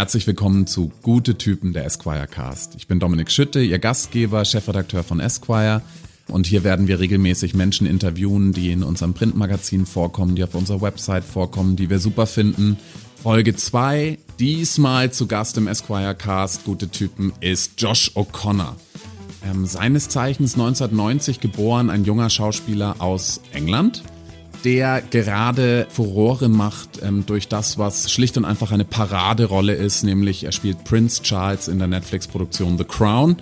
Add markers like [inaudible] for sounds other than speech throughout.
Herzlich willkommen zu Gute Typen der Esquire Cast. Ich bin Dominik Schütte, Ihr Gastgeber, Chefredakteur von Esquire. Und hier werden wir regelmäßig Menschen interviewen, die in unserem Printmagazin vorkommen, die auf unserer Website vorkommen, die wir super finden. Folge 2, diesmal zu Gast im Esquire Cast, Gute Typen, ist Josh O'Connor. Ähm, seines Zeichens 1990 geboren, ein junger Schauspieler aus England der gerade Furore macht ähm, durch das, was schlicht und einfach eine Paraderolle ist, nämlich er spielt Prince Charles in der Netflix-Produktion The Crown.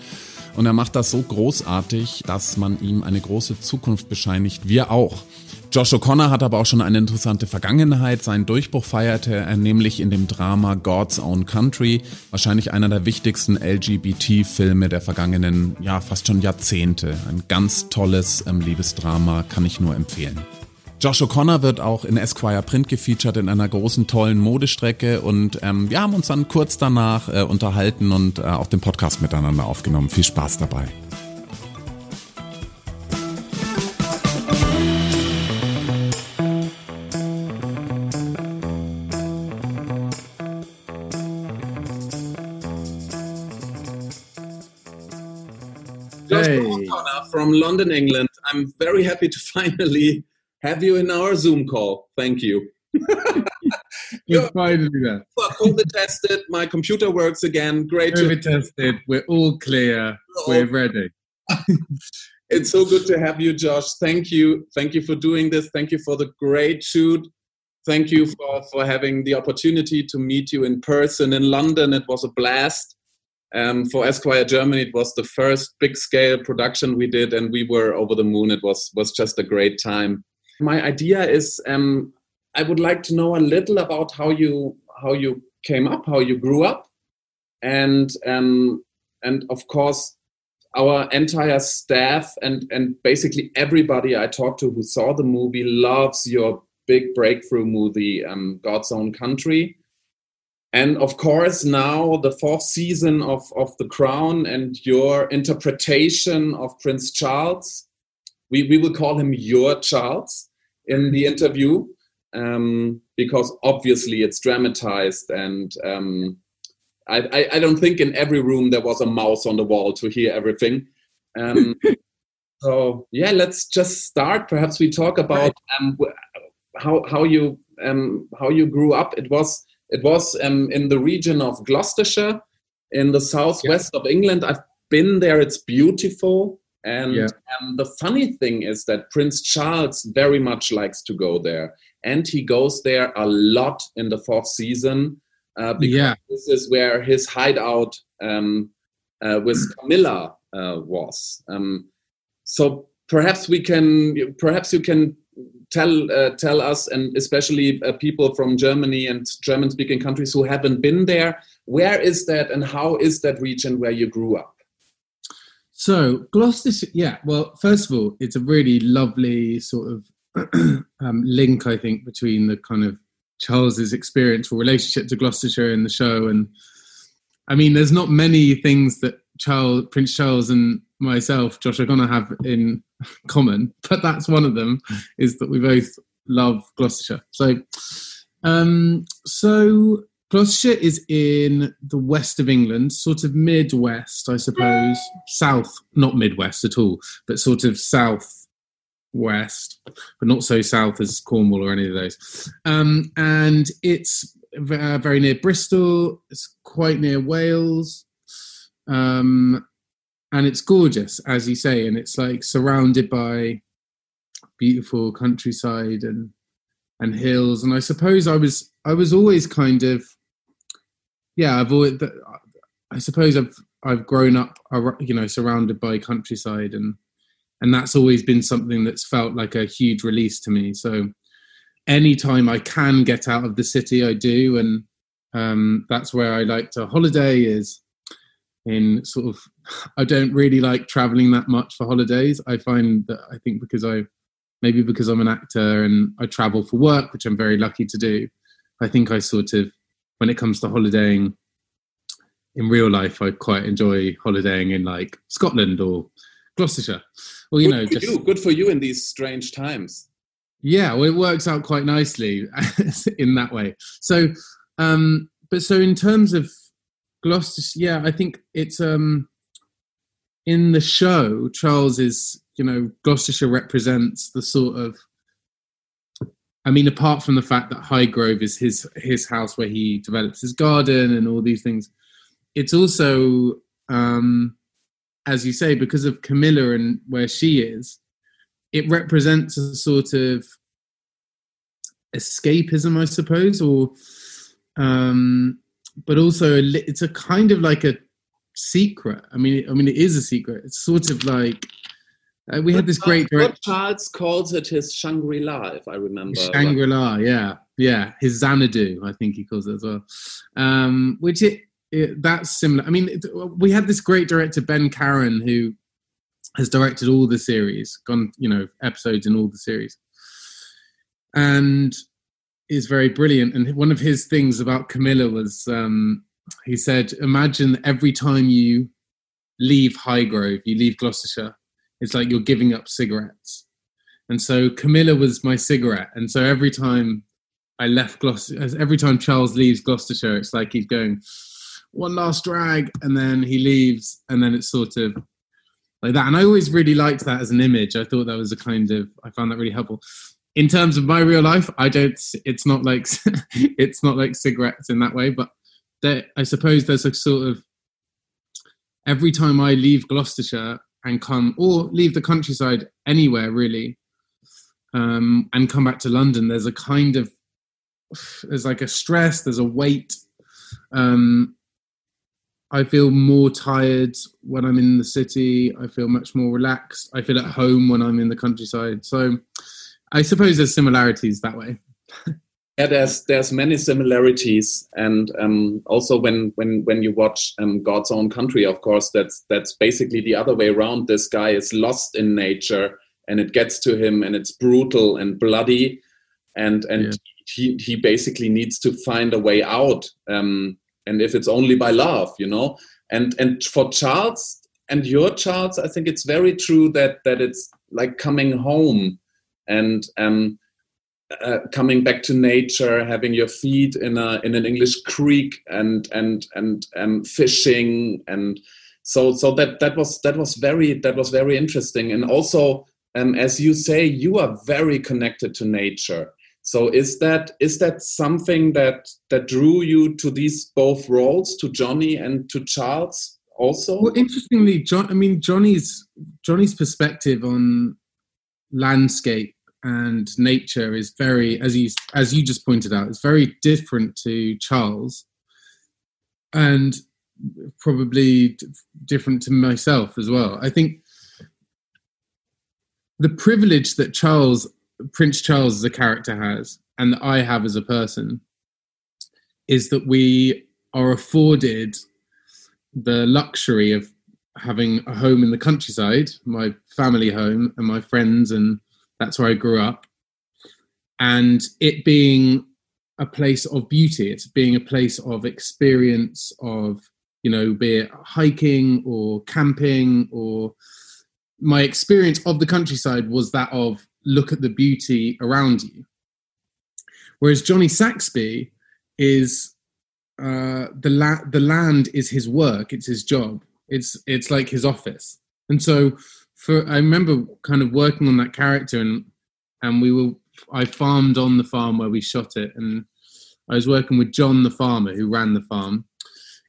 Und er macht das so großartig, dass man ihm eine große Zukunft bescheinigt. Wir auch. Josh O'Connor hat aber auch schon eine interessante Vergangenheit. Seinen Durchbruch feierte er nämlich in dem Drama God's Own Country, wahrscheinlich einer der wichtigsten LGBT-Filme der vergangenen, ja, fast schon Jahrzehnte. Ein ganz tolles ähm, Liebesdrama, kann ich nur empfehlen. Josh O'Connor wird auch in Esquire Print gefeatured in einer großen, tollen Modestrecke und ähm, wir haben uns dann kurz danach äh, unterhalten und äh, auch den Podcast miteinander aufgenommen. Viel Spaß dabei. Josh O'Connor from London, England. I'm very happy to [laughs] finally have you in our Zoom call. Thank you. You're finally there. COVID tested. My computer works again. Great. COVID tested. We're all clear. We're, We're ready. [laughs] it's so good to have you, Josh. Thank you. Thank you for doing this. Thank you for the great shoot. Thank you for, for having the opportunity to meet you in person in London. It was a blast. Um, for Esquire Germany, it was the first big scale production we did, and we were over the moon. It was was just a great time. My idea is um, I would like to know a little about how you how you came up, how you grew up, and um, and of course our entire staff and and basically everybody I talked to who saw the movie loves your big breakthrough movie, um, God's Own Country. And of course, now the fourth season of, of The Crown and your interpretation of Prince Charles, we, we will call him your Charles in the interview um, because obviously it's dramatized and um, I, I, I, don't think in every room there was a mouse on the wall to hear everything. Um, [laughs] so yeah, let's just start. Perhaps we talk about um, how how you um, how you grew up. It was it was um, in the region of Gloucestershire, in the southwest yeah. of England. I've been there. It's beautiful. And yeah. um, the funny thing is that Prince Charles very much likes to go there. And he goes there a lot in the fourth season uh, because yeah. this is where his hideout um, uh, with Camilla uh, was. Um, so perhaps we can, perhaps you can tell uh, tell us, and especially uh, people from Germany and German-speaking countries who haven't been there, where is that, and how is that region where you grew up? So Gloucestershire, yeah. Well, first of all, it's a really lovely sort of [clears throat] um, link, I think, between the kind of Charles's experience or relationship to Gloucestershire in the show, and I mean, there's not many things that Charles, Prince Charles, and myself, Josh, are going to have in [laughs] common, but that's one of them. Is that we both love Gloucestershire. So, um, so Gloucestershire is in the west of England, sort of midwest, I suppose. South, not midwest at all, but sort of south west, but not so south as Cornwall or any of those. Um, and it's uh, very near Bristol. It's quite near Wales, um, and it's gorgeous, as you say. And it's like surrounded by beautiful countryside and and hills. And I suppose I was I was always kind of yeah, I've always, I suppose I've I've grown up, you know, surrounded by countryside, and and that's always been something that's felt like a huge release to me. So anytime I can get out of the city, I do, and um, that's where I like to holiday. Is in sort of, I don't really like traveling that much for holidays. I find that I think because I maybe because I'm an actor and I travel for work, which I'm very lucky to do. I think I sort of when it comes to holidaying in real life, I quite enjoy holidaying in like Scotland or Gloucestershire. Well, you good know, just you. good for you in these strange times. Yeah, well, it works out quite nicely [laughs] in that way. So, um, but so in terms of Gloucestershire, yeah, I think it's um in the show. Charles is, you know, Gloucestershire represents the sort of. I mean, apart from the fact that Highgrove is his his house where he develops his garden and all these things, it's also, um, as you say, because of Camilla and where she is, it represents a sort of escapism, I suppose, or um, but also it's a kind of like a secret. I mean, I mean, it is a secret. It's sort of like uh, we had this great director. Charles calls it his Shangri La, if I remember. Shangri La, yeah, yeah, his Xanadu, I think he calls it as well. Um, which it, it that's similar. I mean, it, we had this great director Ben Caron who has directed all the series, gone you know episodes in all the series, and is very brilliant. And one of his things about Camilla was um, he said, "Imagine every time you leave Highgrove, you leave Gloucestershire, it's like you're giving up cigarettes." And so Camilla was my cigarette, and so every time I left Gloucester, every time Charles leaves Gloucestershire, it's like he's going one last drag, and then he leaves, and then it's sort of like that. And I always really liked that as an image. I thought that was a kind of I found that really helpful. In terms of my real life, I don't. It's not like [laughs] it's not like cigarettes in that way, but there, I suppose there's a sort of every time I leave Gloucestershire and come or leave the countryside anywhere really, um, and come back to London, there's a kind of there's like a stress, there's a weight. Um, I feel more tired when I'm in the city. I feel much more relaxed. I feel at home when I'm in the countryside. So I suppose there's similarities that way. [laughs] yeah, there's there's many similarities, and um, also when when when you watch um, God's Own Country, of course, that's that's basically the other way around. This guy is lost in nature, and it gets to him, and it's brutal and bloody, and and yeah. he he basically needs to find a way out. Um, and if it's only by love you know and and for charles and your charles i think it's very true that that it's like coming home and um uh, coming back to nature, having your feet in a in an English creek, and and and um, fishing, and so so that that was that was very that was very interesting, and also um, as you say, you are very connected to nature, so is that is that something that that drew you to these both roles, to Johnny and to Charles also? Well, interestingly, John. I mean, Johnny's Johnny's perspective on landscape and nature is very, as you as you just pointed out, it's very different to Charles, and probably different to myself as well. I think the privilege that Charles Prince Charles as a character has, and that I have as a person, is that we are afforded the luxury of having a home in the countryside, my family home, and my friends, and that's where I grew up. And it being a place of beauty, it's being a place of experience, of, you know, be it hiking or camping or my experience of the countryside was that of look at the beauty around you. Whereas Johnny Saxby is uh, the la- the land is his work, it's his job, it's it's like his office. And so, for I remember kind of working on that character, and and we were I farmed on the farm where we shot it, and I was working with John the farmer who ran the farm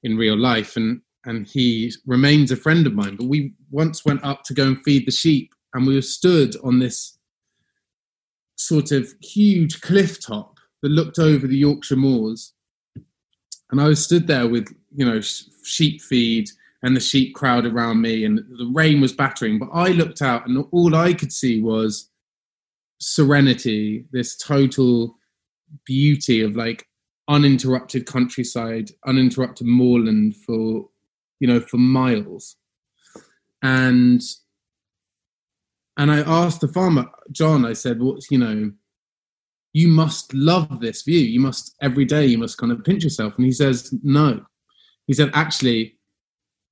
in real life, and and he remains a friend of mine. But we once went up to go and feed the sheep, and we were stood on this sort of huge cliff top that looked over the Yorkshire moors. And I was stood there with, you know, sheep feed and the sheep crowd around me, and the rain was battering. But I looked out, and all I could see was serenity, this total beauty of like uninterrupted countryside, uninterrupted moorland for, you know, for miles. And and I asked the farmer, John, I said, what's, you know, you must love this view. You must, every day, you must kind of pinch yourself. And he says, no. He said, actually,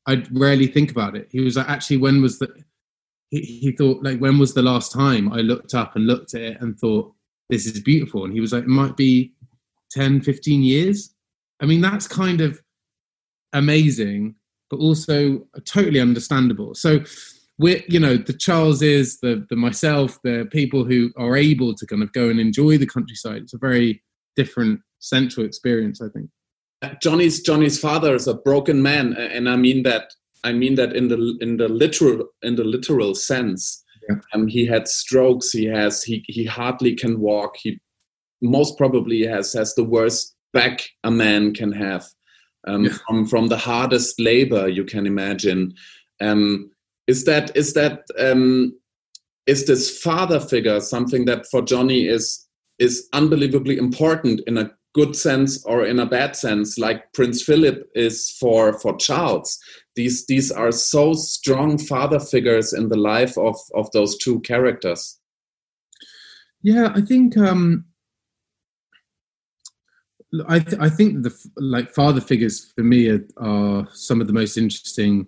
I rarely think about it. He was like, actually, when was the, he, he thought, like, when was the last time I looked up and looked at it and thought, this is beautiful? And he was like, it might be 10, 15 years. I mean, that's kind of amazing, but also totally understandable. So we're, you know, the Charleses, the the myself, the people who are able to kind of go and enjoy the countryside. It's a very different central experience, I think. Johnny's Johnny's father is a broken man, and I mean that I mean that in the in the literal in the literal sense. Yeah. Um, he had strokes. He has he he hardly can walk. He most probably has has the worst back a man can have um, yeah. from from the hardest labor you can imagine. Um, is that is that um, is this father figure something that for Johnny is is unbelievably important in a good sense or in a bad sense, like Prince Philip is for for Charles. These these are so strong father figures in the life of of those two characters. Yeah, I think um, I th- I think the like father figures for me are, are some of the most interesting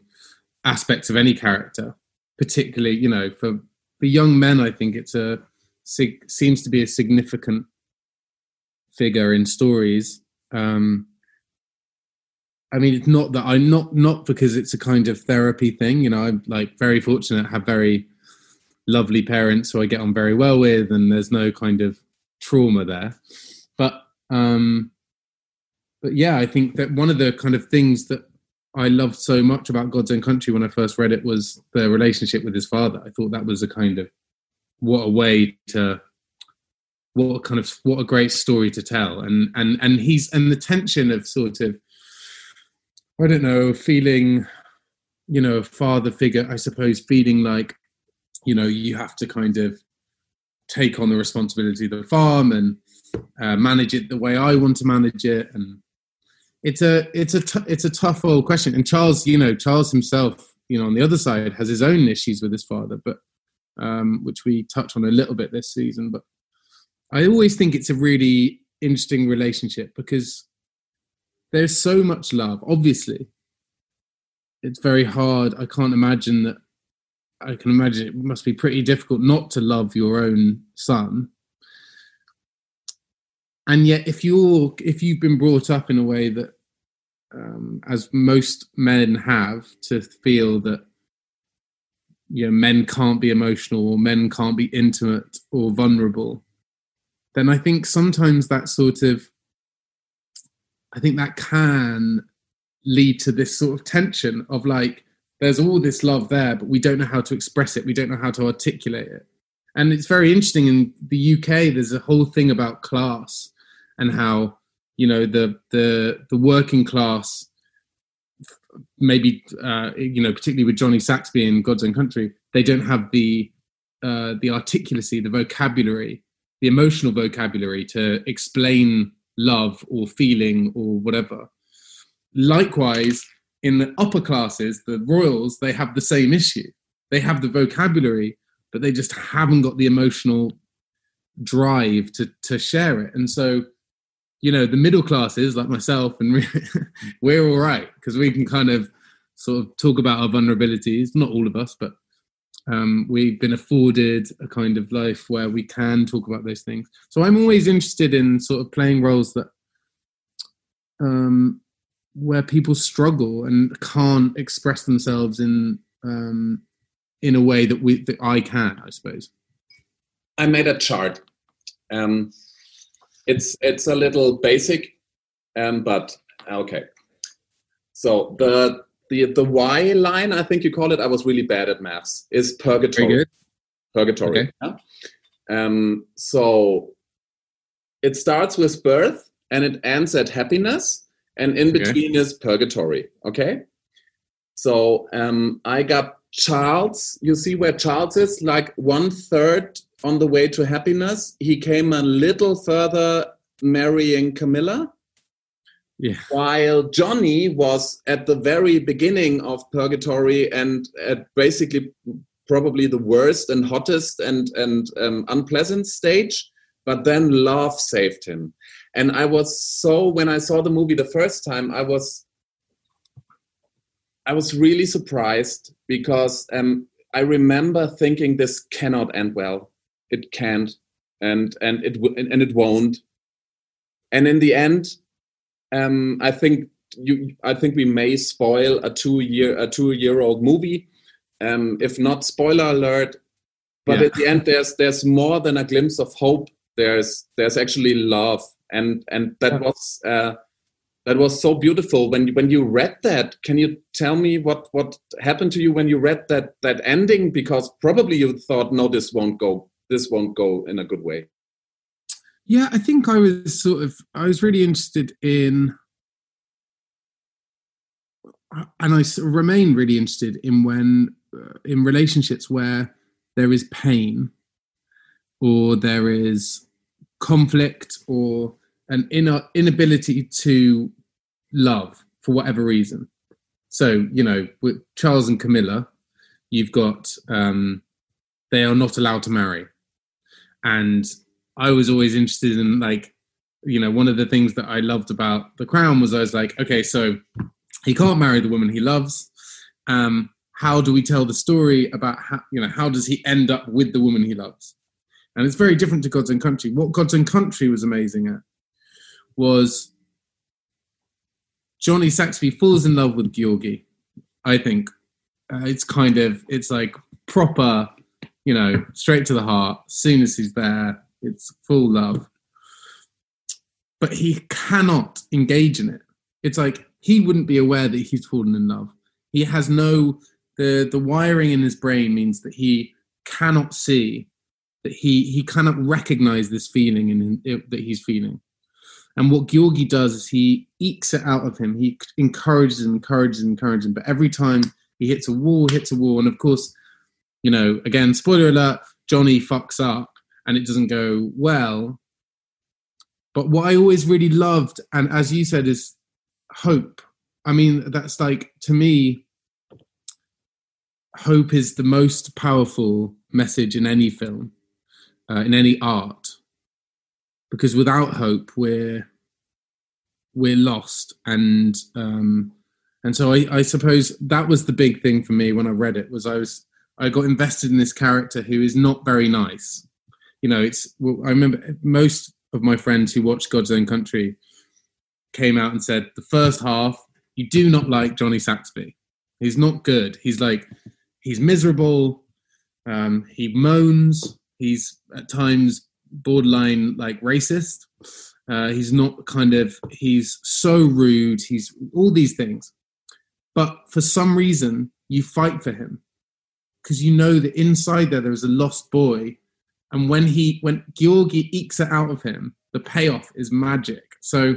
aspects of any character, particularly you know for for young men. I think it's a seems to be a significant figure in stories. Um, I mean, it's not that I'm not not because it's a kind of therapy thing. You know, I'm like very fortunate, have very lovely parents who I get on very well with, and there's no kind of trauma there. But um, but yeah, I think that one of the kind of things that I loved so much about God's Own Country when I first read it was the relationship with his father. I thought that was a kind of what a way to what a kind of what a great story to tell. And and and he's and the tension of sort of i don't know feeling you know a father figure i suppose feeling like you know you have to kind of take on the responsibility of the farm and uh, manage it the way i want to manage it. And it's a it's a t- it's a tough old question. And charles you know charles himself you know on the other side has his own issues with his father but um, which we touch on a little bit this season but I always think it's a really interesting relationship because there's so much love. Obviously, it's very hard. I can't imagine that. I can imagine it must be pretty difficult not to love your own son. And yet, if you're if you've been brought up in a way that, um, as most men have, to feel that you know men can't be emotional or men can't be intimate or vulnerable, then I think sometimes that sort of, I think that can lead to this sort of tension of like, there's all this love there, but we don't know how to express it. We don't know how to articulate it. And it's very interesting in the UK, there's a whole thing about class and how, you know, the, the, the working class maybe uh, you know particularly with Johnny Saxby in God's Own Country, they don't have the uh, the articulacy, the vocabulary the emotional vocabulary to explain love or feeling or whatever. Likewise, in the upper classes, the royals, they have the same issue. They have the vocabulary, but they just haven't got the emotional drive to to share it. And so, you know, the middle classes like myself and [laughs] we're all right because we can kind of sort of talk about our vulnerabilities. Not all of us, but um, we've been afforded a kind of life where we can talk about those things. So I'm always interested in sort of playing roles that um, where people struggle and can't express themselves in um, in a way that we that I can, I suppose. I made a chart. Um, it's it's a little basic, um, but okay. So the the the Y line, I think you call it. I was really bad at maths. Is purgatory. Purgatory. Okay. Yeah? Um, so it starts with birth and it ends at happiness, and in okay. between is purgatory. Okay. So um, I got Charles. You see where Charles is, like one third on the way to happiness. He came a little further marrying Camilla yeah. While Johnny was at the very beginning of Purgatory and at basically probably the worst and hottest and and um, unpleasant stage, but then love saved him. And I was so when I saw the movie the first time, I was I was really surprised because um, I remember thinking this cannot end well. It can't, and and it and it won't. And in the end, um, I think you, I think we may spoil a two year a two year old movie. Um, if not, spoiler alert. But yeah. at the end, there's there's more than a glimpse of hope. There's there's actually love, and and that yeah. was uh, that was so beautiful. When you, when you read that, can you tell me what what happened to you when you read that that ending? Because probably you thought, no, this won't go. This won't go in a good way. Yeah, I think I was sort of I was really interested in and I remain really interested in when uh, in relationships where there is pain or there is conflict or an inner inability to love for whatever reason. So you know, with Charles and Camilla, you've got um, they are not allowed to marry, and I was always interested in like you know one of the things that I loved about The Crown was I was like, okay, so he can't marry the woman he loves. Um, how do we tell the story about how you know how does he end up with the woman he loves? And it's very different to God's Own Country. What God's Own Country was amazing at was Johnny Saxby falls in love with Georgie. I think uh, it's kind of it's like proper, you know, straight to the heart. As soon as he's there, it's full love. But he cannot engage in it. It's like he wouldn't be aware that he's fallen in love. He has no the the wiring in his brain means that he cannot see that he he cannot recognize this feeling in, in that he's feeling. And what Georgie does is he ekes it out of him. He encourages and encourages and encourages him. But every time he hits a wall, hits a wall, and of course, you know, again, spoiler alert, Johnny fucks up and it doesn't go well. But what I always really loved, and as you said, is hope. I mean, that's like to me, hope is the most powerful message in any film, uh, in any art, because without hope, we're we're lost, and um, and so I, I suppose that was the big thing for me when I read it was I was I got invested in this character who is not very nice. You know, it's well, I remember most of my friends who watched God's Own Country came out and said the first half you do not like Johnny Saxby. He's not good. He's like he's miserable. Um, he moans. He's at times borderline like racist. Uh, he's not kind of he's so rude. He's all these things, but for some reason you fight for him because you know that inside there there is a lost boy, and when he when Georgie ekes it out of him, the payoff is magic. So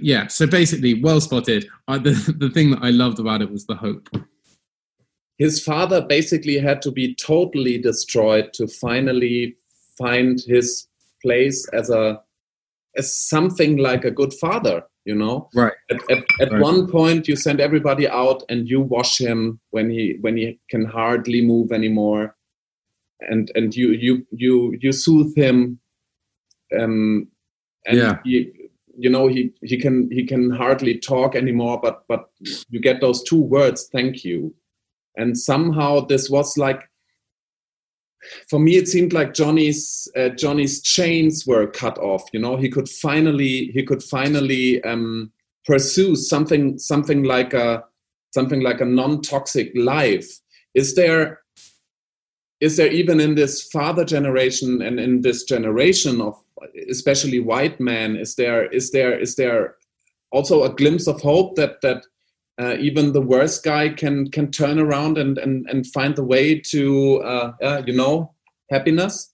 yeah, so basically, well spotted. I, the [laughs] the thing that I loved about it was the hope. His father basically had to be totally destroyed to finally find his place as a as something like a good father. You know, right? At, at, at right. one point, you send everybody out and you wash him when he when he can hardly move anymore, and and you you you you soothe him. Um, and yeah. he you know he he can he can hardly talk anymore but but you get those two words thank you and somehow this was like for me it seemed like johnny's uh, johnny's chains were cut off you know he could finally he could finally um, pursue something something like a something like a non-toxic life is there is there even in this father generation and in this generation of especially white men is there is there is there also a glimpse of hope that that uh, even the worst guy can can turn around and and, and find the way to uh, uh, you know happiness?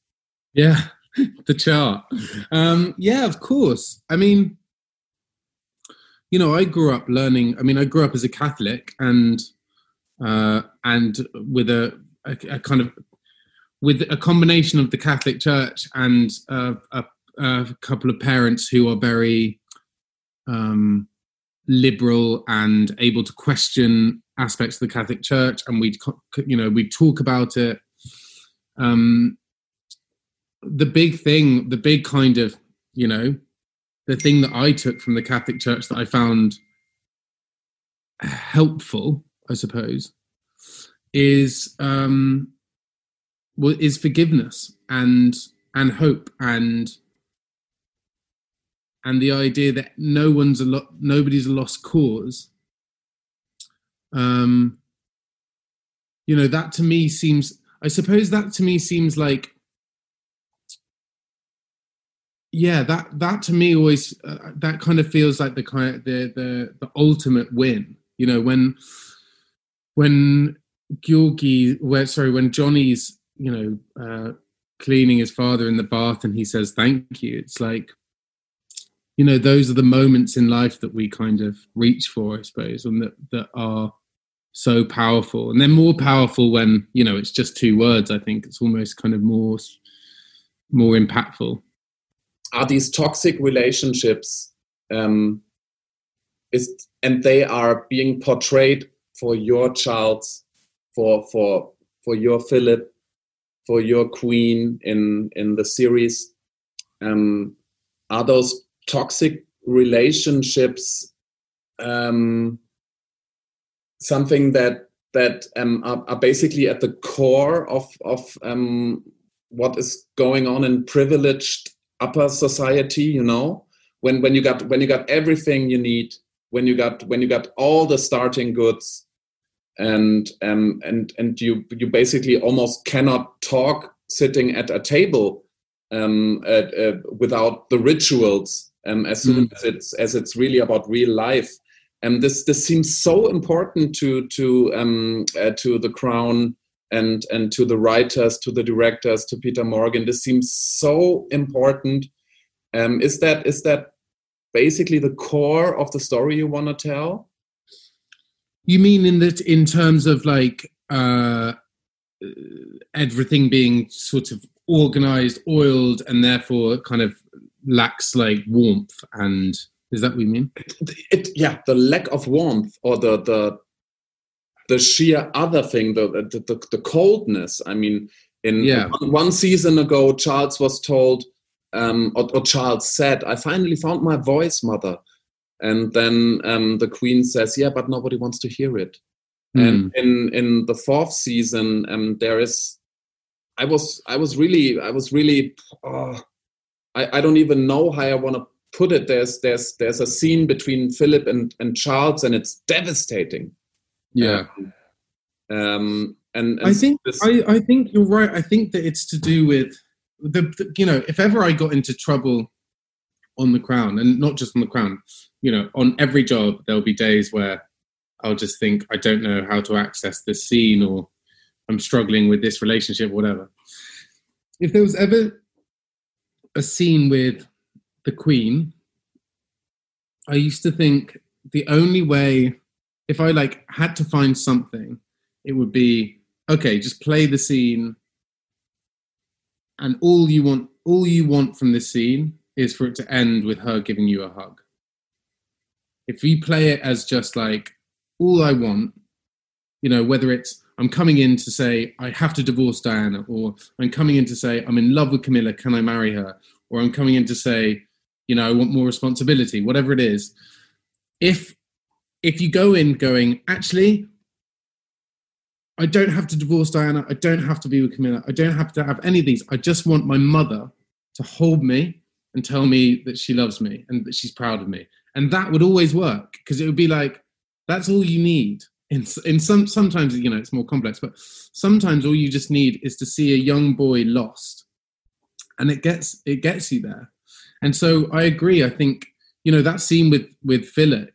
Yeah [laughs] the chart. Um, yeah of course. I mean you know i grew up learning i mean i grew up as a catholic and uh, and with a, a, a kind of with a combination of the Catholic Church and uh, a, a, couple of parents who are very um, liberal and able to question aspects of the Catholic Church, and we, you know, we talk about it. Um, the big thing, the big kind of, you know, the thing that I took from the Catholic Church that I found helpful, I suppose, is um, is forgiveness and and hope and and the idea that no one's a lot, nobody's a lost cause. Um, you know, that to me seems. I suppose that to me seems like yeah that that to me always uh, that kind of feels like the kind of the the the ultimate win you know when when Georgie, where sorry when Johnny's you know uh cleaning his father in the bath and he says thank you. It's like you know those are the moments in life that we kind of reach for i suppose and that that are so powerful. And they're more powerful when you know it's just two words i think. It's almost kind of more more impactful. Are these toxic relationships um, is and they are being portrayed for your child for for for your philip for your queen in in the series. Um, are those toxic relationships um, something that that um, are, are, basically at the core of of um, what is going on in privileged upper society you know? When when you got when you got everything you need when you got when you got all the starting goods and um, and and you you basically almost cannot talk sitting at a table um, uh, uh, without the rituals um, as soon mm. as it's as it's really about real life. And this this seems so important to to um, uh, to the crown and and to the writers to the directors to peter morgan. This seems so important. Um, is that is that basically the core of the story you want to tell you mean in that in terms of like uh everything being sort of organized oiled and therefore kind of lacks like warmth and is that what you mean it, it, yeah the lack of warmth or the the the sheer other thing, the the, the, the coldness. I mean, in yeah. one, one, season ago, Charles was told, um, or, or, Charles said, "I finally found my voice, mother." And then um, the Queen says, "Yeah, but nobody wants to hear it." Mm. And in in the fourth season, um, there is. I was I was really I was really. Oh, I I don't even know how I want to put it. There's there's there's a scene between Philip and and Charles, and it's devastating yeah. Um, and, and I think this... I, I think you're right. I think that it's to do with the, the, you know if ever I got into trouble on the crown and not just on the crown, you know, on every job there'll be days where I'll just think I don't know how to access this scene or I'm struggling with this relationship, whatever. If there was ever a scene with the Queen, I used to think the only way if I like had to find something, it would be okay. Just play the scene, and all you want, all you want from the scene is for it to end with her giving you a hug. If you play it as just like all I want, you know, whether it's I'm coming in to say I have to divorce Diana, or I'm coming in to say I'm in love with Camilla, can I marry her? Or I'm coming in to say, you know, I want more responsibility, whatever it is. If if you go in going, actually, I don't have to divorce Diana. I don't have to be with Camilla. I don't have to have any of these. I just want my mother to hold me and tell me that she loves me and that she's proud of me. And that would always work because it would be like, that's all you need. In, in some sometimes you know it's more complex, but sometimes all you just need is to see a young boy lost, and it gets it gets you there. And so I agree. I think you know that scene with with Philip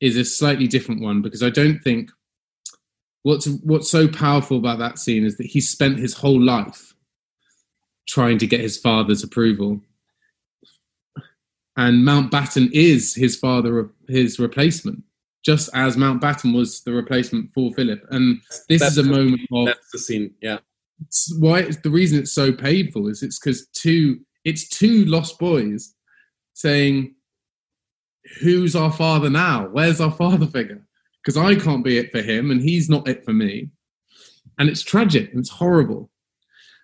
is a slightly different one because I don't think what's what's so powerful about that scene is that he spent his whole life trying to get his father's approval. And Mountbatten is his father, his replacement, just as Mountbatten was the replacement for Philip. And this that's is a the, moment of that's the scene, yeah. Why it's, the reason it's so painful is it's because two it's two lost boys saying who's our father now? Where's our father figure? Because I can't be it for him and he's not it for me. And it's tragic and it's horrible.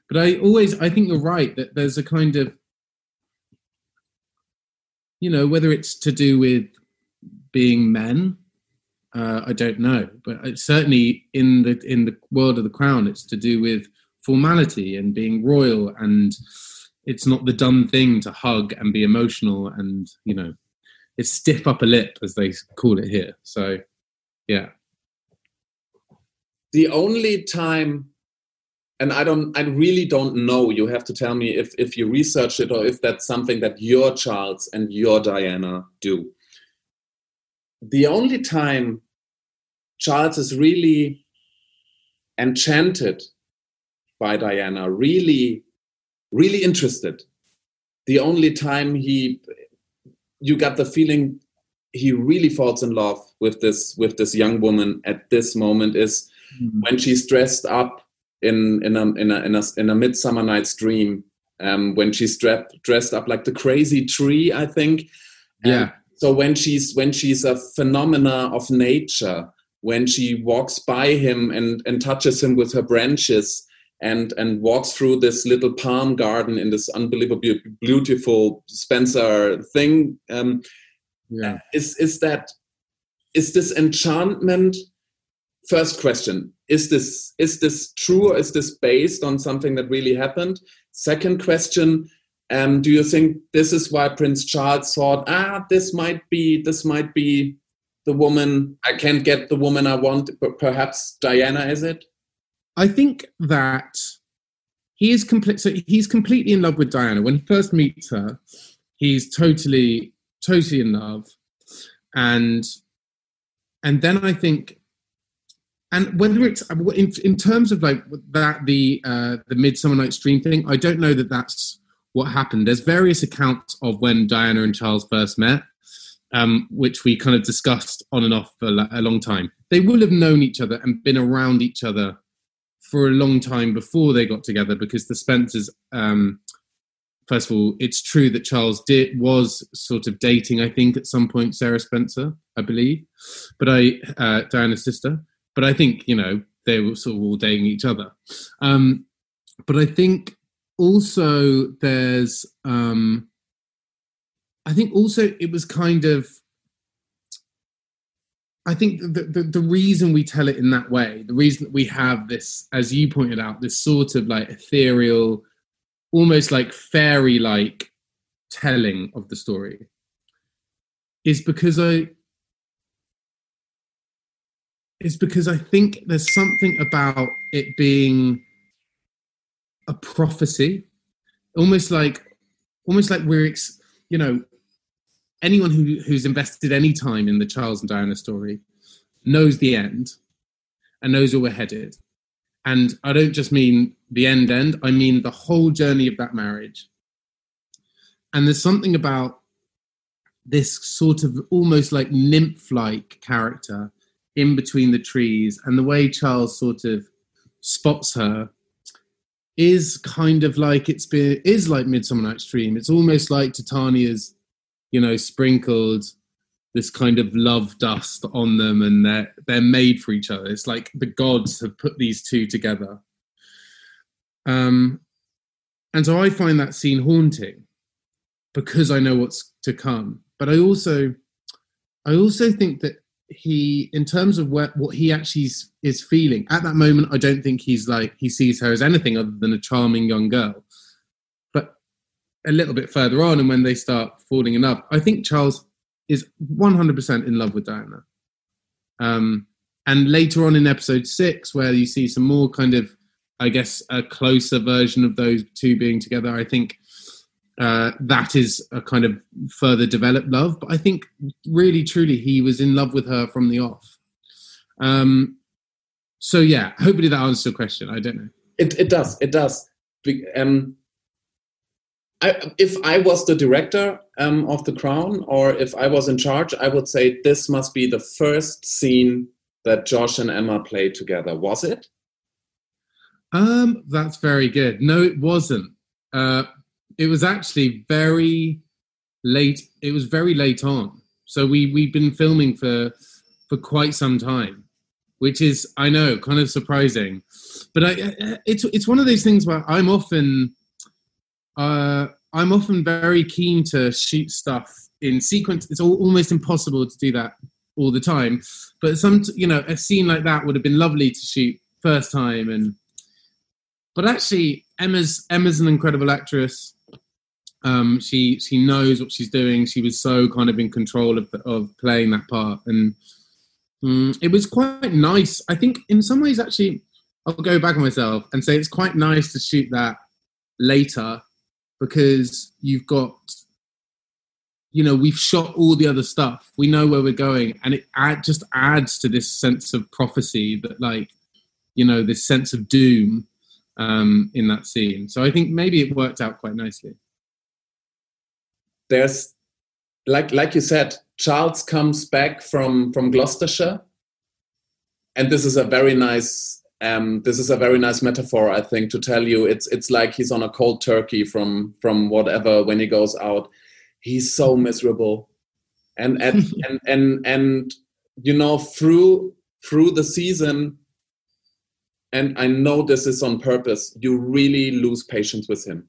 But I always, I think you're right that there's a kind of, you know, whether it's to do with being men, uh, I don't know, but certainly in the in the world of the crown, it's to do with formality and being royal and it's not the done thing to hug and be emotional and you know it's stiff upper lip as they call it here. So yeah. The only time and i don't i really don't know you have to tell me if if you research it or if that's something that your charles and your diana do the only time charles is really enchanted by diana really really interested the only time he you got the feeling he really falls in love with this with this young woman at this moment is mm-hmm. when she's dressed up in in a in a in a, in a midsummer night's dream um, when she's dressed dressed up like the crazy tree i think yeah so when she's when she's a phenomena of nature when she walks by him and and touches him with her branches and and walks through this little palm garden in this unbelievably beautiful Spencer thing. Um, yeah. Is is that is this enchantment? First question: Is this is this true? Or is this based on something that really happened? Second question: um, Do you think this is why Prince Charles thought, ah, this might be this might be the woman I can't get the woman I want, but perhaps Diana is it? I think that he is complete. So he's completely in love with Diana. When he first meets her, he's totally, totally in love, and and then I think, and whether it's in, in terms of like that the uh, the Midsummer Night's Dream thing, I don't know that that's what happened. There's various accounts of when Diana and Charles first met, um, which we kind of discussed on and off for a long time. They will have known each other and been around each other for a long time before they got together because the Spencers. Um, first of all, it's true that Charles did was sort of dating. I think at some point Sarah Spencer, I believe, but I uh, Diana's sister. But I think you know they were sort of all dating each other. Um, but I think also there's um, I think also it was kind of I think the, the, the reason we tell it in that way, the reason that we have this, as you pointed out, this sort of like ethereal, almost like fairy like telling of the story, is because I is because I think there's something about it being a prophecy, almost like almost like we're you know anyone who, who's invested any time in the Charles and Diana story knows the end and knows where we're headed. And I don't just mean the end end, I mean the whole journey of that marriage. And there's something about this sort of almost like nymph like character in between the trees and the way Charles sort of spots her is kind of like it's been is like Midsummer Night's Dream. It's almost like Titania's you know, sprinkled this kind of love dust on them and they're they're made for each other. It's like the gods have put these two together. Um and so I find that scene haunting because I know what's to come. But I also I also think that he in terms of what, what he actually is, feeling at that moment i don't think he's like he sees her as anything other than a charming young girl But a little bit further on and when they start falling in love, I think Charles is 100% in love with Diana. Um, and later on in episode six, where you see some more kind of, I guess, a closer version of those two being together, I think uh, that is a kind of further developed love. But I think really, truly, he was in love with her from the off. Um, so yeah, hopefully that answers your question. I don't know. It it does. It does. Um, I, if I was the director um, of The Crown, or if I was in charge, I would say this must be the first scene that Josh and Emma played together. Was it? Um, that's very good. No, it wasn't. Uh, it was actually very late. It was very late on. So we we've been filming for for quite some time, which is I know kind of surprising, but I, it's it's one of those things where I'm often uh, I'm often very keen to shoot stuff in sequence. It's all, almost impossible to do that all the time, but some, you know, a scene like that would have been lovely to shoot first time. And but actually, Emma's Emma's an incredible actress. Um, she she knows what she's doing. She was so kind of in control of of playing that part, and um, it was quite nice. I think in some ways, actually, I'll go back on myself and say it's quite nice to shoot that later because you've got you know we've shot all the other stuff. We know where we're going. And it add, just adds to this sense of prophecy that like you know this sense of doom um in that scene. So i think maybe it worked out quite nicely there's like like you said charles comes back from from gloucestershire and this is a very nice um, this is a very nice metaphor, I think, to tell you it's it's like he's on a cold turkey from from whatever when he goes out. He's so miserable, and and [laughs] and, and and you know through through the season, and I know this is on purpose. You really lose patience with him,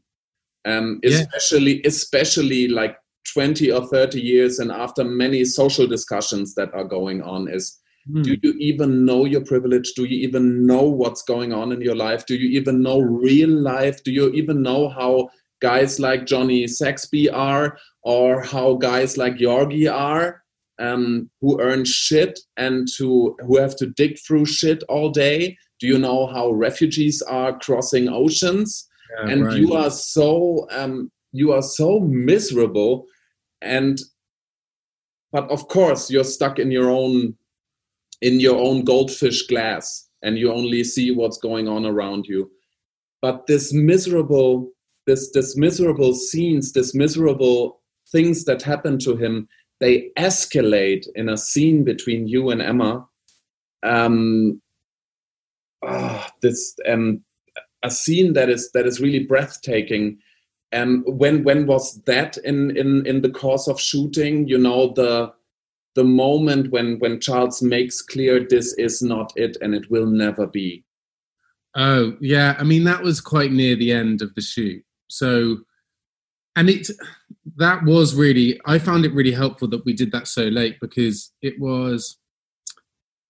um, especially yeah. especially like twenty or thirty years, and after many social discussions that are going on, is Mm. Do you even know your privilege? Do you even know what's going on in your life? Do you even know real life? Do you even know how guys like Johnny Saxby are or how guys like Gheorghe are um, who earn shit and to, who have to dig through shit all day? Do you know how refugees are crossing oceans? Yeah, and right. you are so um, you are so miserable and but of course you're stuck in your own in your own goldfish glass and you only see what's going on around you but this miserable this this miserable scenes this miserable things that happen to him they escalate in a scene between you and emma um oh, this um a scene that is that is really breathtaking and um, when when was that in in in the course of shooting you know the the moment when when Charles makes clear this is not it and it will never be. Oh yeah, I mean that was quite near the end of the shoot. So, and it that was really I found it really helpful that we did that so late because it was.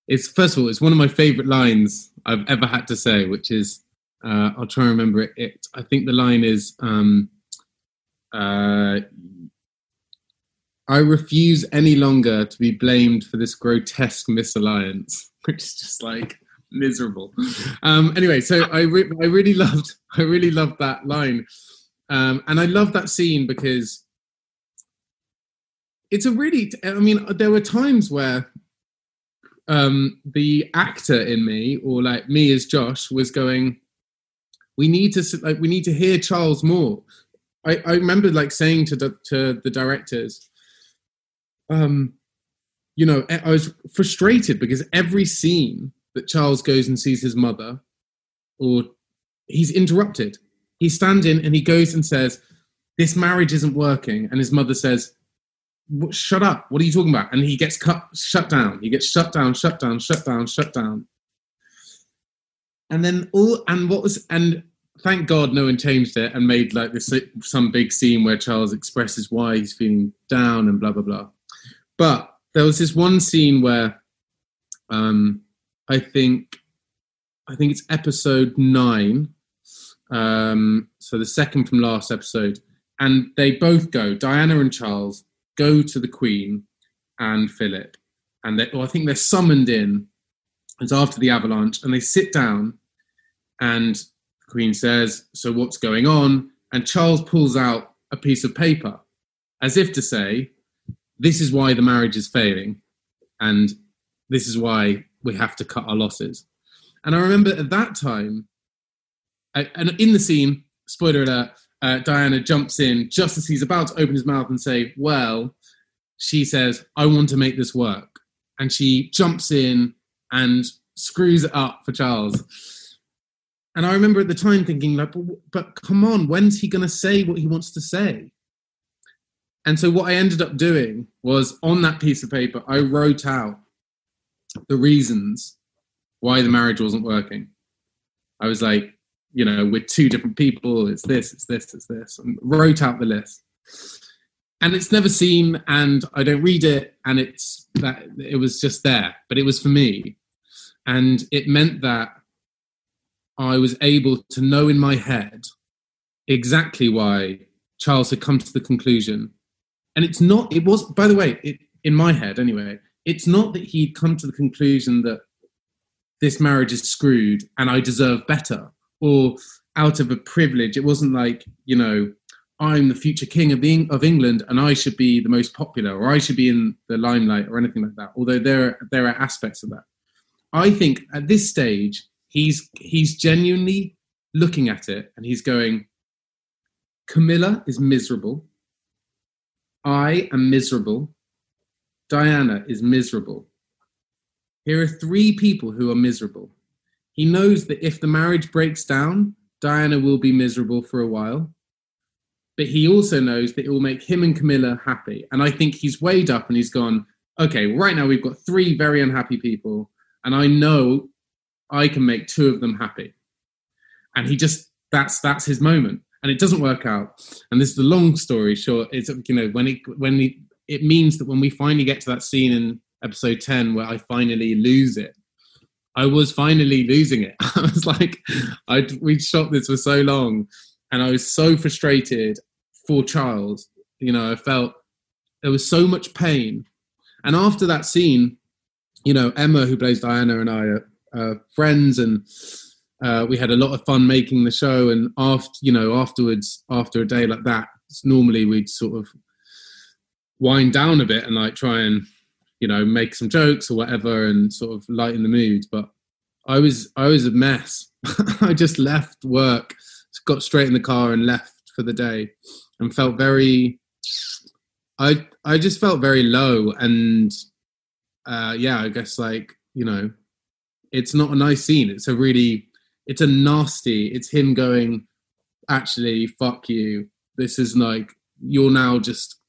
It's first of all, it's one of my favorite lines I've ever had to say, which is uh, I'll try and remember it. it. I think the line is um, uh, I refuse any longer to be blamed for this grotesque misalliance, [laughs] which is just like miserable. Um, anyway, so I re- I really loved [laughs] I really loved that line, um, and I love that scene because it's a really I mean there were times where um, the actor in me or like me as Josh was going, we need to like we need to hear Charles more. I, I remember like saying to the, to the directors um, you know, I was frustrated because every scene that Charles goes and sees his mother, or he's interrupted. He stands in and he goes and says, "This marriage isn't working," and his mother says, "Shut up! What are you talking about?" And he gets cut, shut down. He gets shut down, shut down, shut down, shut down. And then all and what was and thank God no one changed it and made like this some big scene where Charles expresses why he's feeling down and blah blah blah. But there was this one scene where um, I think I think it's episode nine. Um, so the second from last episode, and they both go. Diana and Charles go to the Queen and Philip, and they, well, I think they're summoned in. It's after the avalanche, and they sit down, and the Queen says, "So what's going on?" And Charles pulls out a piece of paper, as if to say, this is why the marriage is failing and this is why we have to cut our losses and i remember at that time and in the scene spoiler alert uh, diana jumps in just as he's about to open his mouth and say well she says i want to make this work and she jumps in and screws it up for charles and i remember at the time thinking like but, but come on when's he going to say what he wants to say and so what I ended up doing was on that piece of paper, I wrote out the reasons why the marriage wasn't working. I was like, you know, we're two different people. It's this, it's this, it's this, and wrote out the list. And it's never seen, and I don't read it, and it's that it was just there, but it was for me, and it meant that I was able to know in my head exactly why Charles had come to the conclusion, and it's not. It was, by the way, it, in my head anyway. It's not that he'd come to the conclusion that this marriage is screwed and I deserve better, or out of a privilege. It wasn't like you know I'm the future king of, the, of England and I should be the most popular or I should be in the limelight or anything like that. Although there there are aspects of that. I think at this stage he's he's genuinely looking at it and he's going, Camilla is miserable. I am miserable. Diana is miserable. Here are three people who are miserable. He knows that if the marriage breaks down, Diana will be miserable for a while but he also knows that it will make him and Camilla happy. And I think he's weighed up and he's gone, okay, right now we've got three very unhappy people, and I know I can make two of them happy. And he just that's that's his moment. And it doesn't work out. And this is the long story short. It's you know, when it when it, it means that when we finally get to that scene in episode 10 where I finally lose it, I was finally losing it. [laughs] I was like, I we'd shot this for so long and I was so frustrated for Charles. You know, I felt there was so much pain. And after that scene, you know, Emma, who plays Diana, and I are, friends, and uh, we had a lot of fun making the show. And after, you know, afterwards, after a day like that, normally we'd sort of wind down a bit and like try and, you know, make some jokes or whatever, and sort of lighten the mood. But I was, I was a mess. [laughs] I just left work got straight in the car and left for the day and felt very I I just felt very low and uh yeah, I guess like, you know, it's not a nice scene. It's a really it's a nasty, it's him going, actually, fuck you. This is like you're now just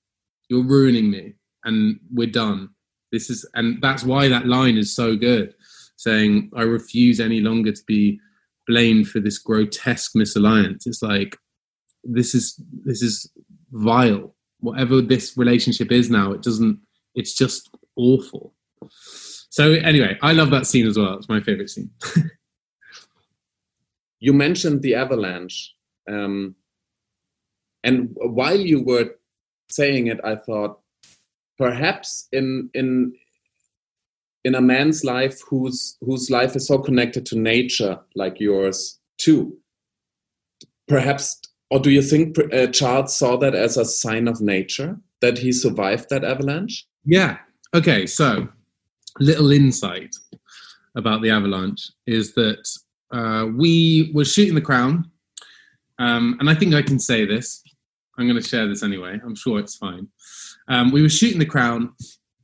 you're ruining me and we're done. This is and that's why that line is so good, saying, I refuse any longer to be blamed for this grotesque misalliance. It's like this is this is vile. Whatever this relationship is now, it doesn't. It's just awful. So anyway, I love that scene as well. It's my favorite scene. [laughs] you mentioned the avalanche, um, and while you were saying it, I thought perhaps in in in a man's life whose whose life is so connected to nature like yours too perhaps or do you think uh, charles saw that as a sign of nature that he survived that avalanche yeah okay so little insight about the avalanche is that uh, we were shooting the crown um, and i think i can say this i'm going to share this anyway i'm sure it's fine um, we were shooting the crown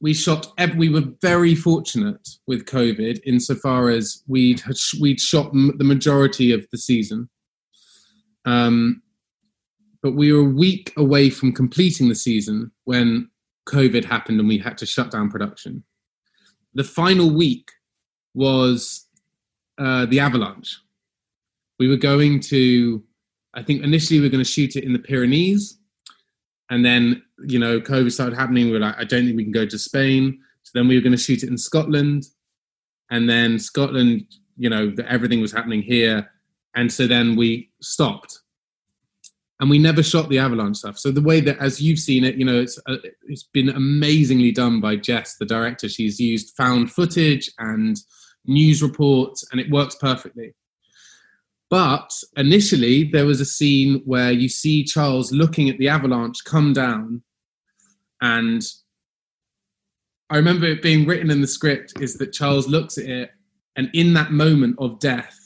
we shot. We were very fortunate with COVID insofar as we'd we'd shot the majority of the season, um, but we were a week away from completing the season when COVID happened and we had to shut down production. The final week was uh, the avalanche. We were going to, I think initially we were going to shoot it in the Pyrenees, and then you know, COVID started happening. We were like, I don't think we can go to Spain. So then we were going to shoot it in Scotland. And then Scotland, you know, everything was happening here. And so then we stopped. And we never shot the avalanche stuff. So the way that, as you've seen it, you know, it's uh, it's been amazingly done by Jess, the director. She's used found footage and news reports, and it works perfectly. But initially, there was a scene where you see Charles looking at the avalanche come down and I remember it being written in the script is that Charles looks at it, and in that moment of death,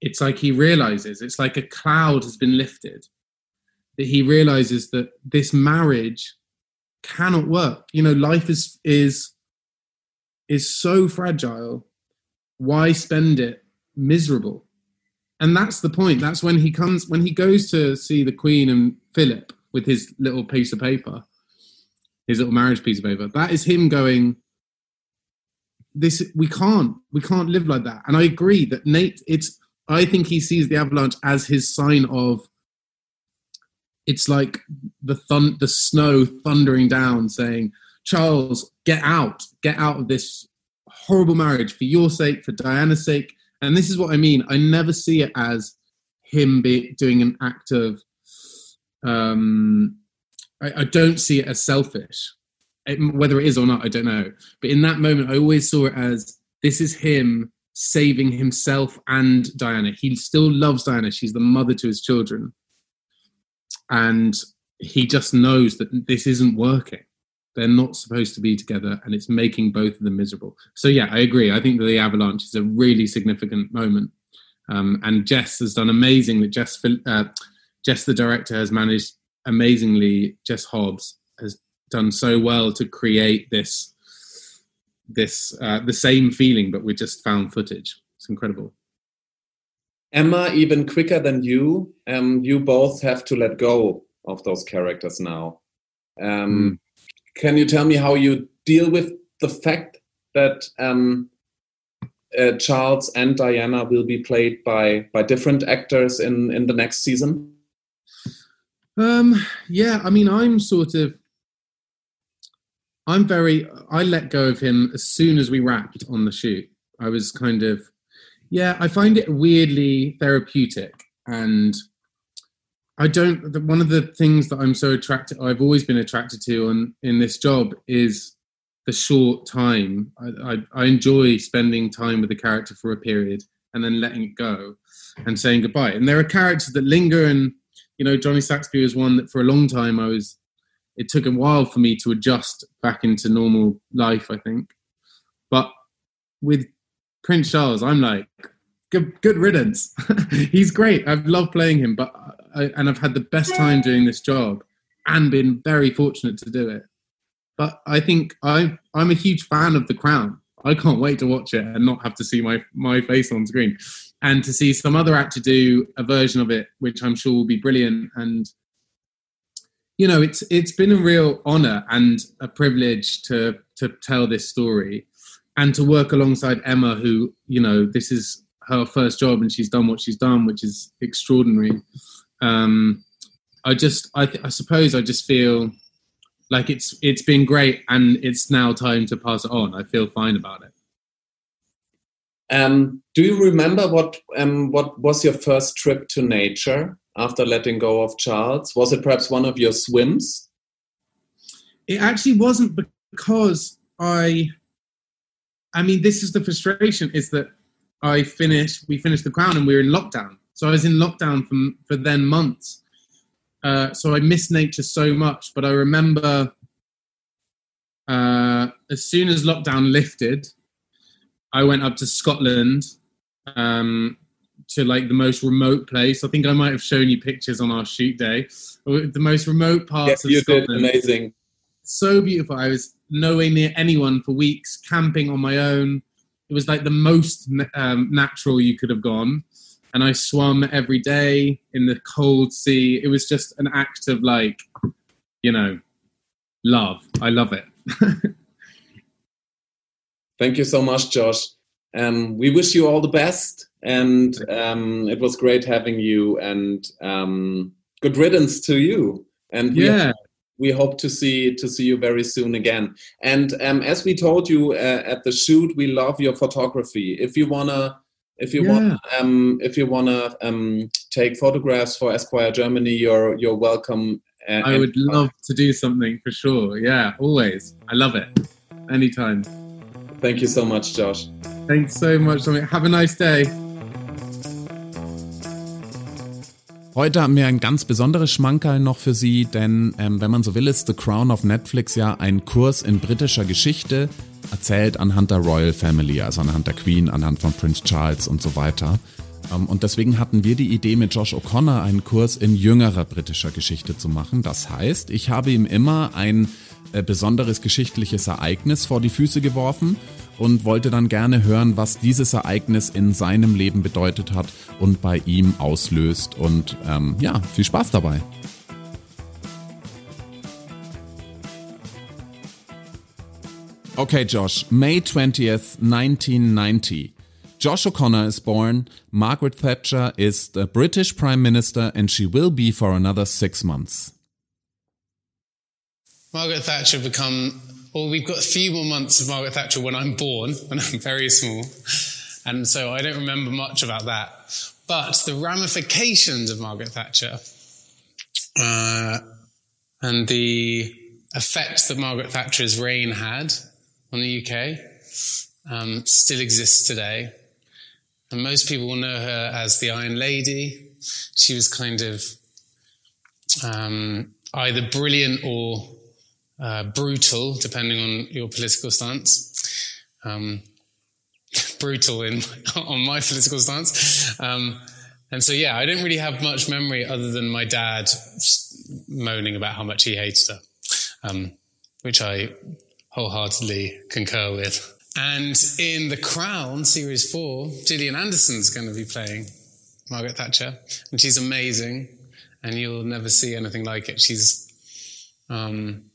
it's like he realizes it's like a cloud has been lifted. That he realizes that this marriage cannot work. You know, life is is is so fragile. Why spend it miserable? And that's the point. That's when he comes when he goes to see the Queen and Philip with his little piece of paper his little marriage piece of paper. That is him going. This we can't we can't live like that. And I agree that Nate. It's I think he sees the avalanche as his sign of. It's like the thun- the snow thundering down, saying, "Charles, get out, get out of this horrible marriage for your sake, for Diana's sake." And this is what I mean. I never see it as him be, doing an act of um, I, I don't see it as selfish. It, whether it is or not, I don't know. But in that moment, I always saw it as this is him saving himself and Diana. He still loves Diana. She's the mother to his children. And he just knows that this isn't working. They're not supposed to be together and it's making both of them miserable. So, yeah, I agree. I think that the avalanche is a really significant moment. Um, and Jess has done amazing. That Jess, uh, Jess, the director, has managed amazingly. Jess Hobbs has done so well to create this this uh, the same feeling, but we just found footage. It's incredible. Emma, even quicker than you, um, you both have to let go of those characters now. Um, mm. Can you tell me how you deal with the fact that um, uh, Charles and Diana will be played by by different actors in in the next season? Um, yeah, I mean, I'm sort of I'm very. I let go of him as soon as we wrapped on the shoot. I was kind of, yeah. I find it weirdly therapeutic, and I don't. One of the things that I'm so attracted, I've always been attracted to, on in this job is the short time. I, I, I enjoy spending time with the character for a period and then letting it go and saying goodbye. And there are characters that linger, and you know, Johnny Saxby was one that for a long time I was it took a while for me to adjust back into normal life, I think. But with Prince Charles, I'm like, good, good riddance. [laughs] He's great. I've loved playing him, but I, and I've had the best time doing this job, and been very fortunate to do it. But I think I I'm a huge fan of The Crown. I can't wait to watch it and not have to see my my face on screen, and to see some other actor do a version of it, which I'm sure will be brilliant. And you know, it's it's been a real honor and a privilege to to tell this story and to work alongside Emma, who you know this is her first job and she's done what she's done, which is extraordinary. Um, I just, I, th- I suppose, I just feel like it's it's been great and it's now time to pass it on. I feel fine about it. Um, do you remember what um, what was your first trip to nature? After letting go of Charles? Was it perhaps one of your swims? It actually wasn't because I. I mean, this is the frustration: is that I finished. We finished the crown, and we were in lockdown. So I was in lockdown for for then months. Uh, so I missed nature so much. But I remember uh, as soon as lockdown lifted, I went up to Scotland um, to like the most remote place. I think I might have shown you pictures on our shoot day. The most remote parts of Scotland. Amazing. So beautiful. I was nowhere near anyone for weeks, camping on my own. It was like the most um, natural you could have gone. And I swam every day in the cold sea. It was just an act of like, you know, love. I love it. [laughs] Thank you so much, Josh. Um, we wish you all the best and um, it was great having you and um, good riddance to you. And yeah. we, we, hope to see to see you very soon again. And um, as we told you uh, at the shoot we love your photography. If you wanna if you yeah. want um, if you wanna um, take photographs for esquire germany you're you're welcome uh, i would love to do something for sure. Yeah always. I love it. Anytime. Thank you so much josh. Thanks so much have a nice day Heute haben wir ein ganz besonderes Schmankerl noch für Sie, denn ähm, wenn man so will, ist The Crown of Netflix ja ein Kurs in britischer Geschichte, erzählt anhand der Royal Family, also anhand der Queen, anhand von Prince Charles und so weiter. Ähm, und deswegen hatten wir die Idee, mit Josh O'Connor einen Kurs in jüngerer britischer Geschichte zu machen. Das heißt, ich habe ihm immer ein äh, besonderes geschichtliches Ereignis vor die Füße geworfen und wollte dann gerne hören, was dieses Ereignis in seinem Leben bedeutet hat und bei ihm auslöst. Und ähm, ja, viel Spaß dabei. Okay, Josh, May 20th, 1990. Josh O'Connor is born. Margaret Thatcher is the British Prime Minister and she will be for another six months. Margaret Thatcher become well, we've got a few more months of Margaret Thatcher when I'm born, [laughs] and I'm very small. And so I don't remember much about that. But the ramifications of Margaret Thatcher uh, and the effect that Margaret Thatcher's reign had on the UK um, still exists today. And most people will know her as the Iron Lady. She was kind of um, either brilliant or uh, brutal, depending on your political stance. Um, [laughs] brutal in [laughs] on my political stance. Um, and so, yeah, I don't really have much memory other than my dad moaning about how much he hates her, um, which I wholeheartedly concur with. And in The Crown series four, Gillian Anderson's going to be playing Margaret Thatcher, and she's amazing, and you'll never see anything like it. She's um,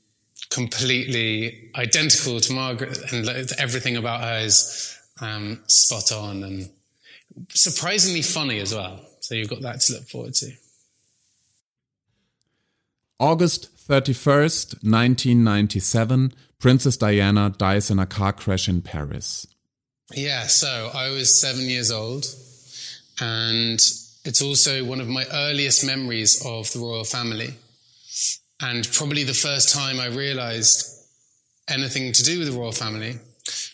completely identical to Margaret, and everything about her is um, spot on and surprisingly funny as well. So you've got that to look forward to. August 31st, 1997, Princess Diana dies in a car crash in Paris. Yeah, so I was seven years old, and it's also one of my earliest memories of the royal family. And probably the first time I realized anything to do with the royal family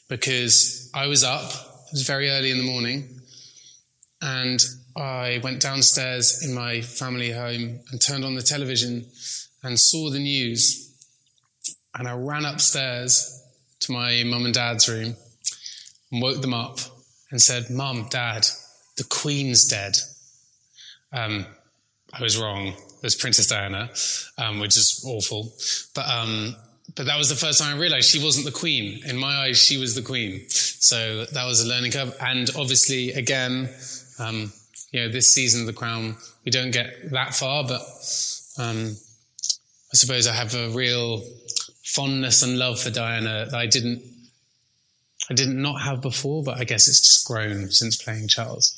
because I was up, it was very early in the morning, and I went downstairs in my family home and turned on the television and saw the news and I ran upstairs to my mum and dad's room and woke them up and said, Mum, Dad, the Queen's dead. Um, I was wrong. Was Princess Diana, um, which is awful. But, um, but that was the first time I realized she wasn't the Queen. In my eyes, she was the Queen. So that was a learning curve. And obviously, again, um, you know, this season of The Crown, we don't get that far, but um, I suppose I have a real fondness and love for Diana that I didn't I didn't not have before, but I guess it's just grown since playing Charles.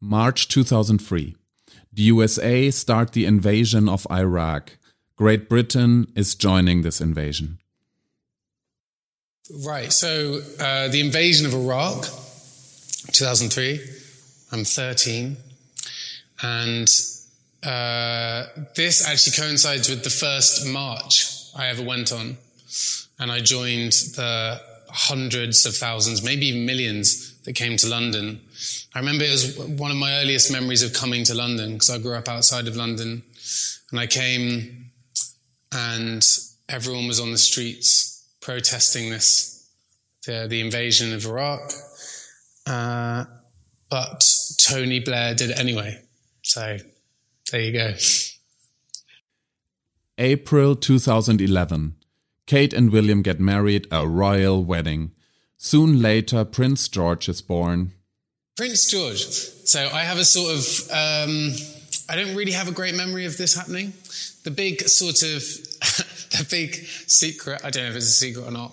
March 2003. The USA start the invasion of Iraq. Great Britain is joining this invasion. Right. So uh, the invasion of Iraq, 2003. I'm 13, and uh, this actually coincides with the first march I ever went on. And I joined the hundreds of thousands, maybe even millions that came to London. I remember it was one of my earliest memories of coming to London because I grew up outside of London. And I came and everyone was on the streets protesting this, the, the invasion of Iraq. Uh, but Tony Blair did it anyway. So there you go. April 2011. Kate and William get married, a royal wedding. Soon later, Prince George is born. Prince George. So I have a sort of, um, I don't really have a great memory of this happening. The big sort of, [laughs] the big secret, I don't know if it's a secret or not,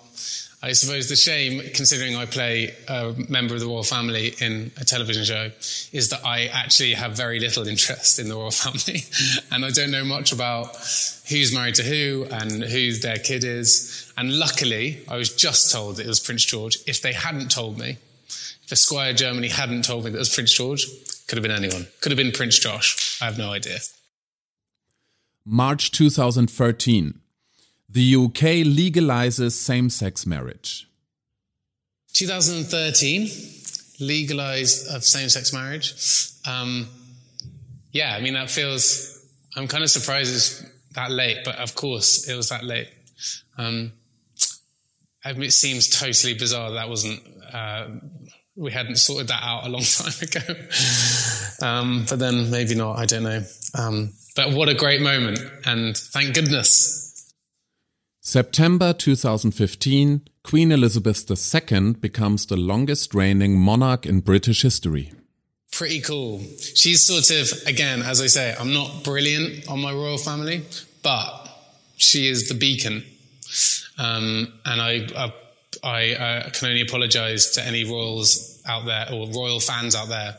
I suppose the shame, considering I play a member of the royal family in a television show, is that I actually have very little [laughs] interest in the royal family. [laughs] and I don't know much about who's married to who and who their kid is. And luckily, I was just told it was Prince George. If they hadn't told me, if Esquire Germany hadn't told me that it was Prince George, could have been anyone. Could have been Prince Josh. I have no idea. March 2013. The UK legalizes same sex marriage. 2013, legalized of same sex marriage. Um, yeah, I mean, that feels, I'm kind of surprised it's that late, but of course it was that late. Um, it seems totally bizarre that wasn't, uh, we hadn't sorted that out a long [laughs] time ago. um, but then maybe not, I don't know. Um, but what a great moment. And thank goodness September 2015, Queen Elizabeth II becomes the longest reigning monarch in British history. Pretty cool. She's sort of, again, as I say, I'm not brilliant on my royal family, but she is the beacon. Um, and I, I, I uh, can only apologize to any royals out there or royal fans out there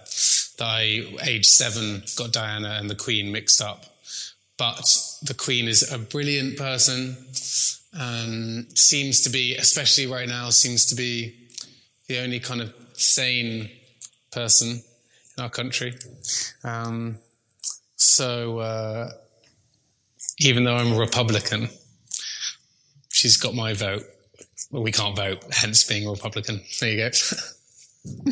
that I, age seven, got Diana and the Queen mixed up. But the Queen is a brilliant person um, seems to be, especially right now, seems to be the only kind of sane person in our country. Um, So uh, even though I'm a Republican, she's got my vote. Well, we can't vote, hence being a Republican. There you go. [laughs]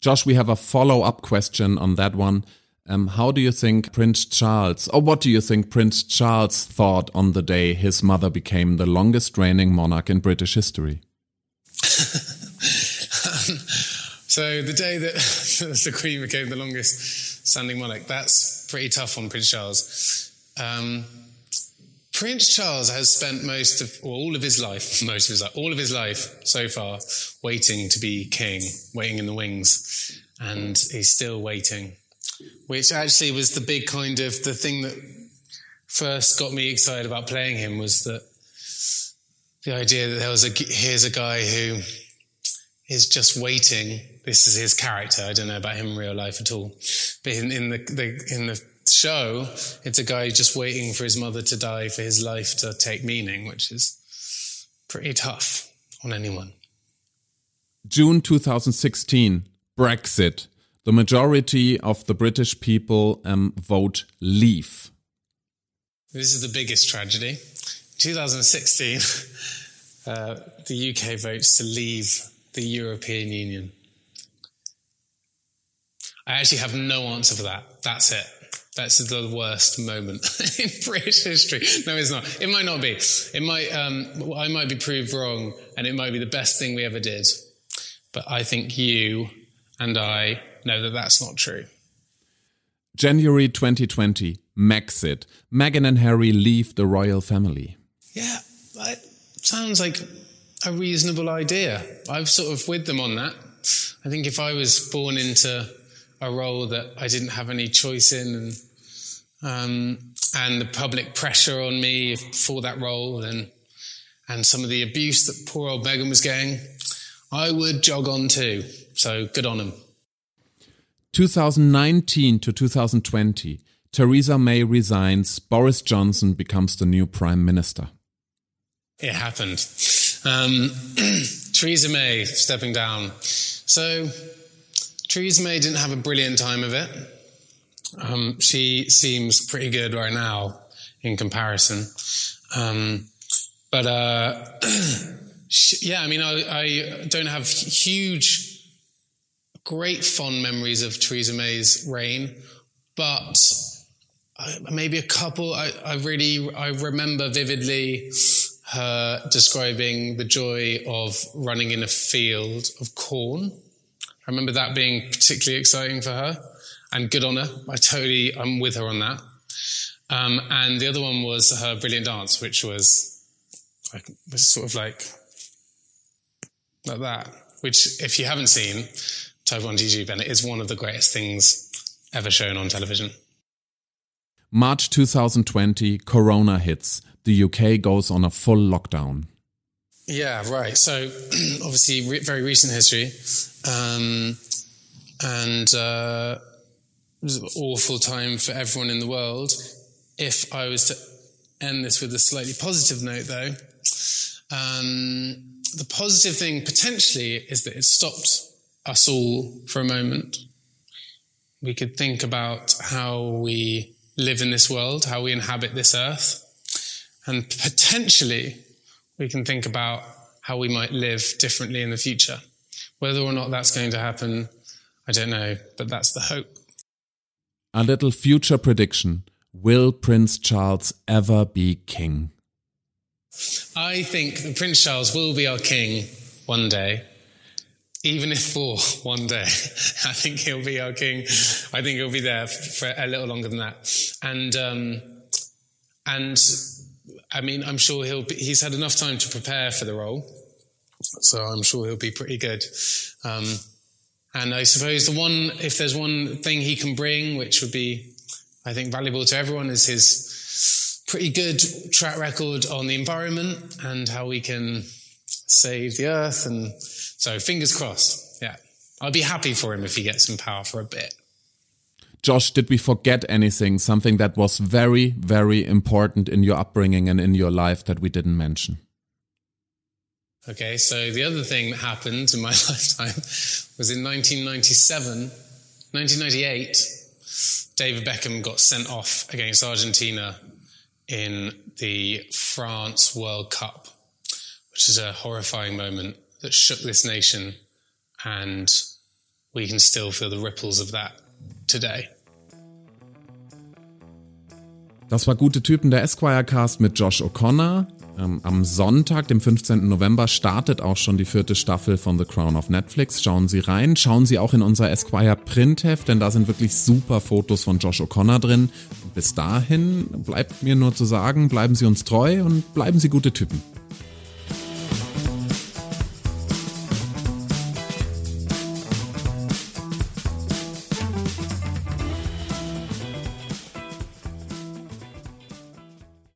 Josh, we have a follow up question on that one. Um, how do you think Prince Charles, or what do you think Prince Charles thought on the day his mother became the longest reigning monarch in British history? [laughs] so the day that [laughs] the Queen became the longest standing monarch, that's pretty tough on Prince Charles. Um, Prince Charles has spent most of, or all of his life, [laughs] most of his life, all of his life so far, waiting to be king, waiting in the wings, and he's still waiting. Which actually was the big kind of the thing that first got me excited about playing him was that the idea that there was a here's a guy who is just waiting. This is his character. I don't know about him in real life at all, but in, in the, the in the show, it's a guy just waiting for his mother to die for his life to take meaning, which is pretty tough on anyone. June 2016, Brexit. The majority of the British people um, vote leave. This is the biggest tragedy. 2016, uh, the UK votes to leave the European Union. I actually have no answer for that. That's it. That's the worst moment [laughs] in British history. No, it's not. It might not be. It might. Um, I might be proved wrong, and it might be the best thing we ever did. But I think you and I know that that's not true. January 2020, Megxit. Meghan and Harry leave the royal family. Yeah, that sounds like a reasonable idea. I'm sort of with them on that. I think if I was born into a role that I didn't have any choice in, and um, and the public pressure on me for that role, and and some of the abuse that poor old Meghan was getting, I would jog on too. So good on them. 2019 to 2020, Theresa May resigns. Boris Johnson becomes the new prime minister. It happened. Um, [clears throat] Theresa May stepping down. So Theresa May didn't have a brilliant time of it. Um, she seems pretty good right now in comparison. Um, but uh, [clears throat] yeah, I mean, I, I, don't have huge, great fond memories of Theresa May's reign, but maybe a couple. I, I really I remember vividly her describing the joy of running in a field of corn I remember that being particularly exciting for her and good on her. I totally, I'm with her on that. Um, and the other one was her brilliant dance, which was, was sort of like, like that, which if you haven't seen Type 1 YouTube, and it is one of the greatest things ever shown on television. March 2020, Corona hits. The UK goes on a full lockdown. Yeah, right. So [clears throat] obviously, re- very recent history, um, and uh, it was an awful time for everyone in the world. If I was to end this with a slightly positive note, though, um, the positive thing potentially is that it stopped us all for a moment. We could think about how we live in this world, how we inhabit this earth, and potentially we can think about how we might live differently in the future. Whether or not that's going to happen, I don't know, but that's the hope. A little future prediction. Will Prince Charles ever be king? I think that Prince Charles will be our king one day, even if for [laughs] one day. I think he'll be our king. I think he'll be there for a little longer than that. And, um, and I mean, I'm sure he'll be, he's had enough time to prepare for the role. So I'm sure he'll be pretty good. Um, and I suppose the one, if there's one thing he can bring, which would be, I think, valuable to everyone, is his pretty good track record on the environment and how we can save the earth. And so fingers crossed. Yeah. I'd be happy for him if he gets some power for a bit. Josh, did we forget anything? Something that was very, very important in your upbringing and in your life that we didn't mention? Okay, so the other thing that happened in my [laughs] lifetime was in 1997, 1998. David Beckham got sent off against Argentina in the France World Cup, which is a horrifying moment that shook this nation, and we can still feel the ripples of that today. Das war Gute Typen der Esquire Cast mit Josh O'Connor. Ähm, am Sonntag, dem 15. November, startet auch schon die vierte Staffel von The Crown of Netflix. Schauen Sie rein. Schauen Sie auch in unser Esquire Printheft, denn da sind wirklich super Fotos von Josh O'Connor drin. Bis dahin bleibt mir nur zu sagen, bleiben Sie uns treu und bleiben Sie gute Typen.